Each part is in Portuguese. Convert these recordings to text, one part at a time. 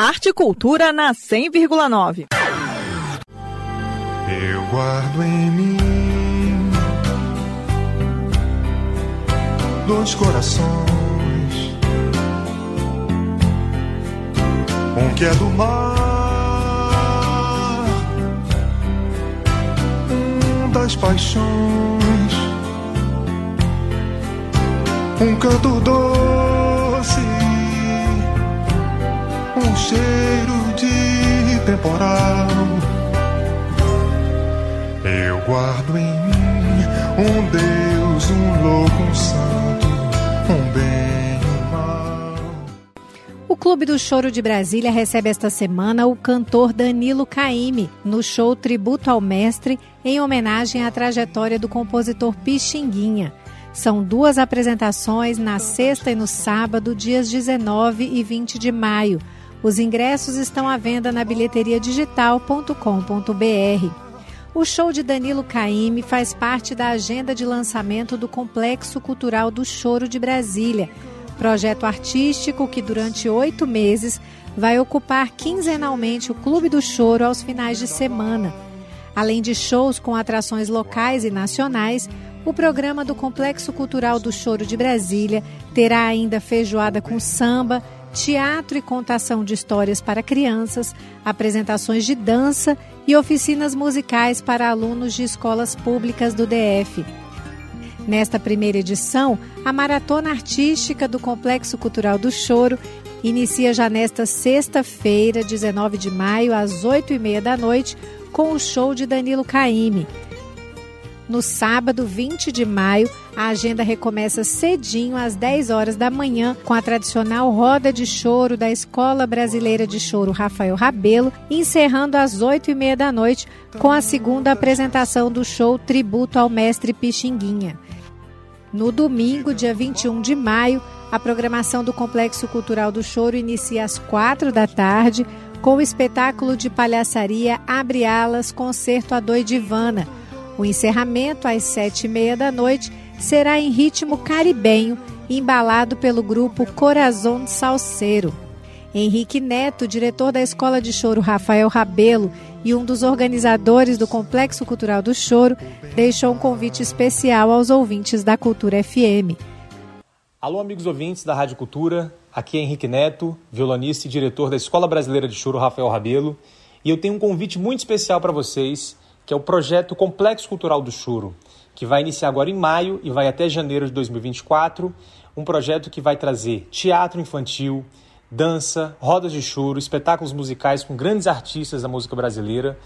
Arte e Cultura na 100,9. Eu guardo em mim dois corações, um que é do mar, um das paixões, um canto doce, cheiro de temporal. Eu guardo em mim um Deus, um louco, um santo, um bem, um mal. O Clube do Choro de Brasília recebe esta semana o cantor Danilo Caime no show Tributo ao Mestre, em homenagem à trajetória do compositor Pixinguinha. São duas apresentações na sexta e no sábado, dias 19 e 20 de maio. Os ingressos estão à venda na bilheteriadigital.com.br. O show de Danilo Caime faz parte da agenda de lançamento do Complexo Cultural do Choro de Brasília, projeto artístico que durante oito meses vai ocupar quinzenalmente o Clube do Choro aos finais de semana. Além de shows com atrações locais e nacionais, o programa do Complexo Cultural do Choro de Brasília terá ainda feijoada com samba, teatro e contação de histórias para crianças, apresentações de dança e oficinas musicais para alunos de escolas públicas do DF. Nesta primeira edição, a Maratona Artística do Complexo Cultural do Choro inicia já nesta sexta-feira, 19 de maio, às 8h30 da noite, com o show de Danilo Caime. No sábado, 20 de maio, a agenda recomeça cedinho às 10 horas da manhã com a tradicional roda de choro da Escola Brasileira de Choro Rafael Rabelo, encerrando às 8 e meia da noite com a segunda apresentação do show Tributo ao Mestre Pixinguinha. No domingo, dia 21 de maio, a programação do Complexo Cultural do Choro inicia às 4 da tarde com o espetáculo de palhaçaria Abre Alas Concerto a Doidivana. O encerramento, às sete e meia da noite, será em ritmo caribenho, embalado pelo grupo Corazon Salseiro. Henrique Neto, diretor da Escola de Choro Rafael Rabelo e um dos organizadores do Complexo Cultural do Choro, deixou um convite especial aos ouvintes da Cultura FM. Alô, amigos ouvintes da Rádio Cultura. Aqui é Henrique Neto, violonista e diretor da Escola Brasileira de Choro Rafael Rabelo, e eu tenho um convite muito especial para vocês que é o projeto Complexo Cultural do Choro, que vai iniciar agora em maio e vai até janeiro de 2024. Um projeto que vai trazer teatro infantil, dança, rodas de choro, espetáculos musicais com grandes artistas da música brasileira.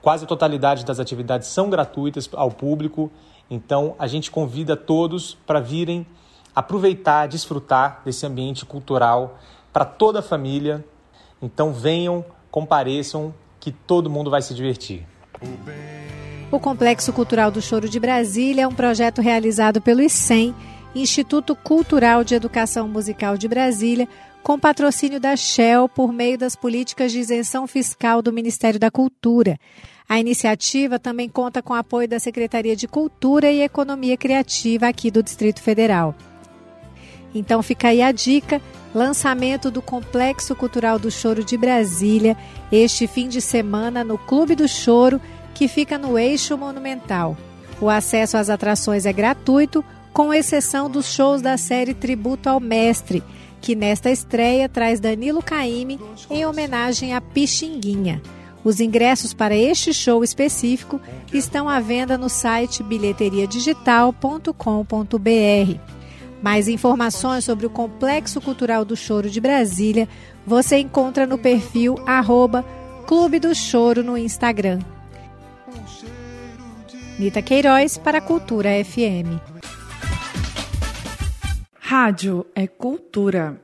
Quase a totalidade das atividades são gratuitas ao público, então a gente convida todos para virem aproveitar, desfrutar desse ambiente cultural para toda a família. Então venham, compareçam, que todo mundo vai se divertir. O Complexo Cultural do Choro de Brasília é um projeto realizado pelo ICEM, Instituto Cultural de Educação Musical de Brasília, com patrocínio da Shell por meio das políticas de isenção fiscal do Ministério da Cultura. A iniciativa também conta com apoio da Secretaria de Cultura e Economia Criativa aqui do Distrito Federal. Então fica aí a dica: lançamento do Complexo Cultural do Choro de Brasília, este fim de semana no Clube do Choro, que fica no Eixo Monumental. O acesso às atrações é gratuito, com exceção dos shows da série Tributo ao Mestre, que nesta estreia traz Danilo Caime em homenagem a Pixinguinha. Os ingressos para este show específico estão à venda no site bilheteriadigital.com.br. Mais informações sobre o Complexo Cultural do Choro de Brasília você encontra no perfil arroba Clube do Choro no Instagram. Nita Queiroz para a Cultura FM. Rádio é cultura.